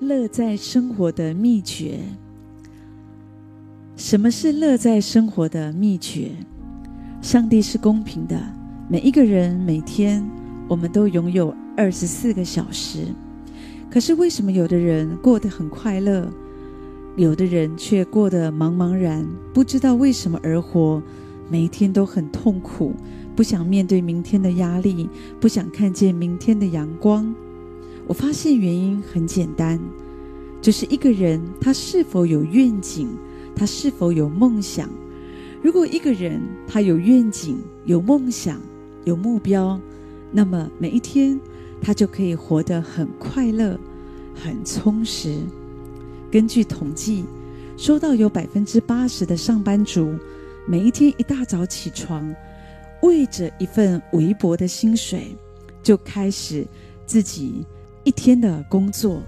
乐在生活的秘诀。什么是乐在生活的秘诀？上帝是公平的，每一个人每天我们都拥有二十四个小时。可是为什么有的人过得很快乐，有的人却过得茫茫然，不知道为什么而活，每一天都很痛苦，不想面对明天的压力，不想看见明天的阳光？我发现原因很简单，就是一个人他是否有愿景，他是否有梦想。如果一个人他有愿景、有梦想、有目标，那么每一天，他就可以活得很快乐、很充实。根据统计，说到有百分之八十的上班族，每一天一大早起床，为着一份微薄的薪水，就开始自己一天的工作，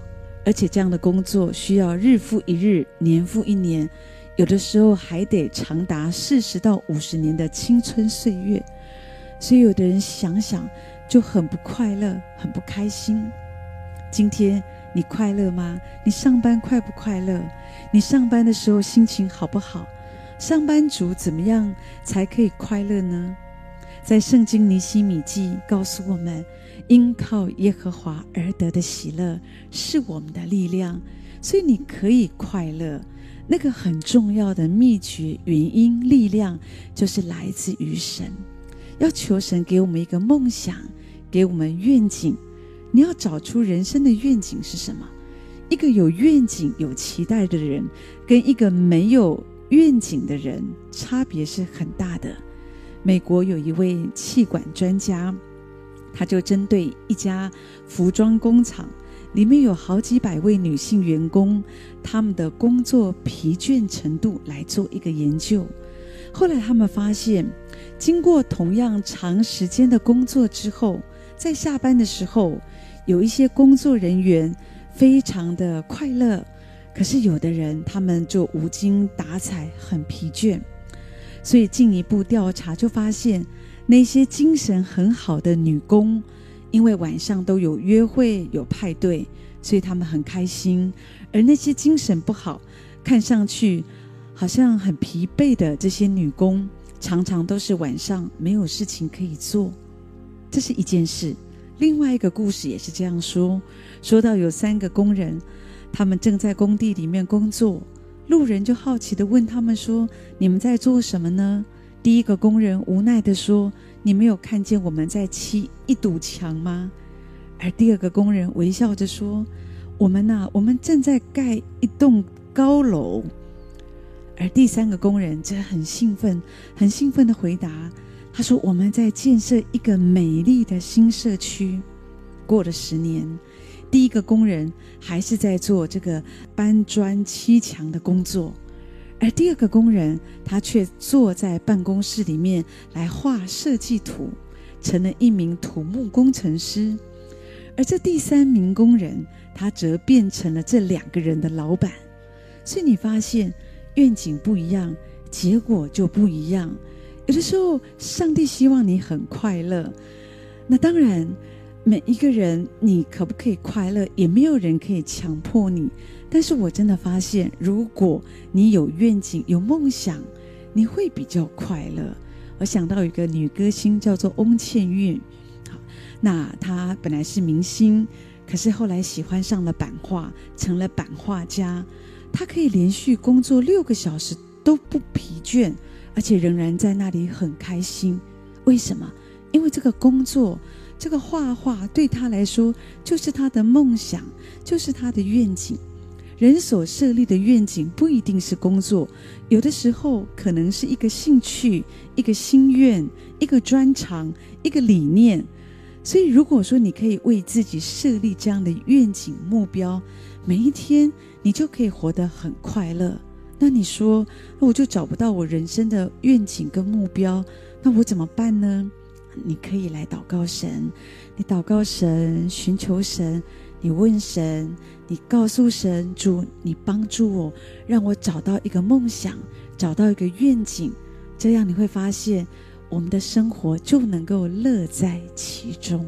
而且这样的工作需要日复一日、年复一年，有的时候还得长达四十到五十年的青春岁月。所以，有的人想想。就很不快乐，很不开心。今天你快乐吗？你上班快不快乐？你上班的时候心情好不好？上班族怎么样才可以快乐呢？在圣经尼希米记告诉我们，因靠耶和华而得的喜乐是我们的力量，所以你可以快乐。那个很重要的秘诀、原因、力量，就是来自于神。要求神给我们一个梦想。给我们愿景，你要找出人生的愿景是什么？一个有愿景、有期待的人，跟一个没有愿景的人，差别是很大的。美国有一位气管专家，他就针对一家服装工厂，里面有好几百位女性员工，他们的工作疲倦程度来做一个研究。后来他们发现，经过同样长时间的工作之后，在下班的时候，有一些工作人员非常的快乐，可是有的人他们就无精打采，很疲倦。所以进一步调查就发现，那些精神很好的女工，因为晚上都有约会、有派对，所以他们很开心；而那些精神不好、看上去好像很疲惫的这些女工，常常都是晚上没有事情可以做。这是一件事，另外一个故事也是这样说：说到有三个工人，他们正在工地里面工作，路人就好奇地问他们说：“你们在做什么呢？”第一个工人无奈地说：“你没有看见我们在砌一堵墙吗？”而第二个工人微笑着说：“我们呐，我们正在盖一栋高楼。”而第三个工人则很兴奋，很兴奋地回答。他说：“我们在建设一个美丽的新社区。”过了十年，第一个工人还是在做这个搬砖砌墙的工作，而第二个工人他却坐在办公室里面来画设计图，成了一名土木工程师。而这第三名工人，他则变成了这两个人的老板。所以你发现，愿景不一样，结果就不一样。有的时候，上帝希望你很快乐。那当然，每一个人你可不可以快乐，也没有人可以强迫你。但是我真的发现，如果你有愿景、有梦想，你会比较快乐。我想到一个女歌星叫做翁倩玉，好，那她本来是明星，可是后来喜欢上了版画，成了版画家。她可以连续工作六个小时都不疲倦。而且仍然在那里很开心，为什么？因为这个工作，这个画画对他来说就是他的梦想，就是他的愿景。人所设立的愿景不一定是工作，有的时候可能是一个兴趣、一个心愿、一个专长、一个理念。所以，如果说你可以为自己设立这样的愿景目标，每一天你就可以活得很快乐。那你说，那我就找不到我人生的愿景跟目标，那我怎么办呢？你可以来祷告神，你祷告神，寻求神，你问神，你告诉神，主，你帮助我，让我找到一个梦想，找到一个愿景，这样你会发现，我们的生活就能够乐在其中。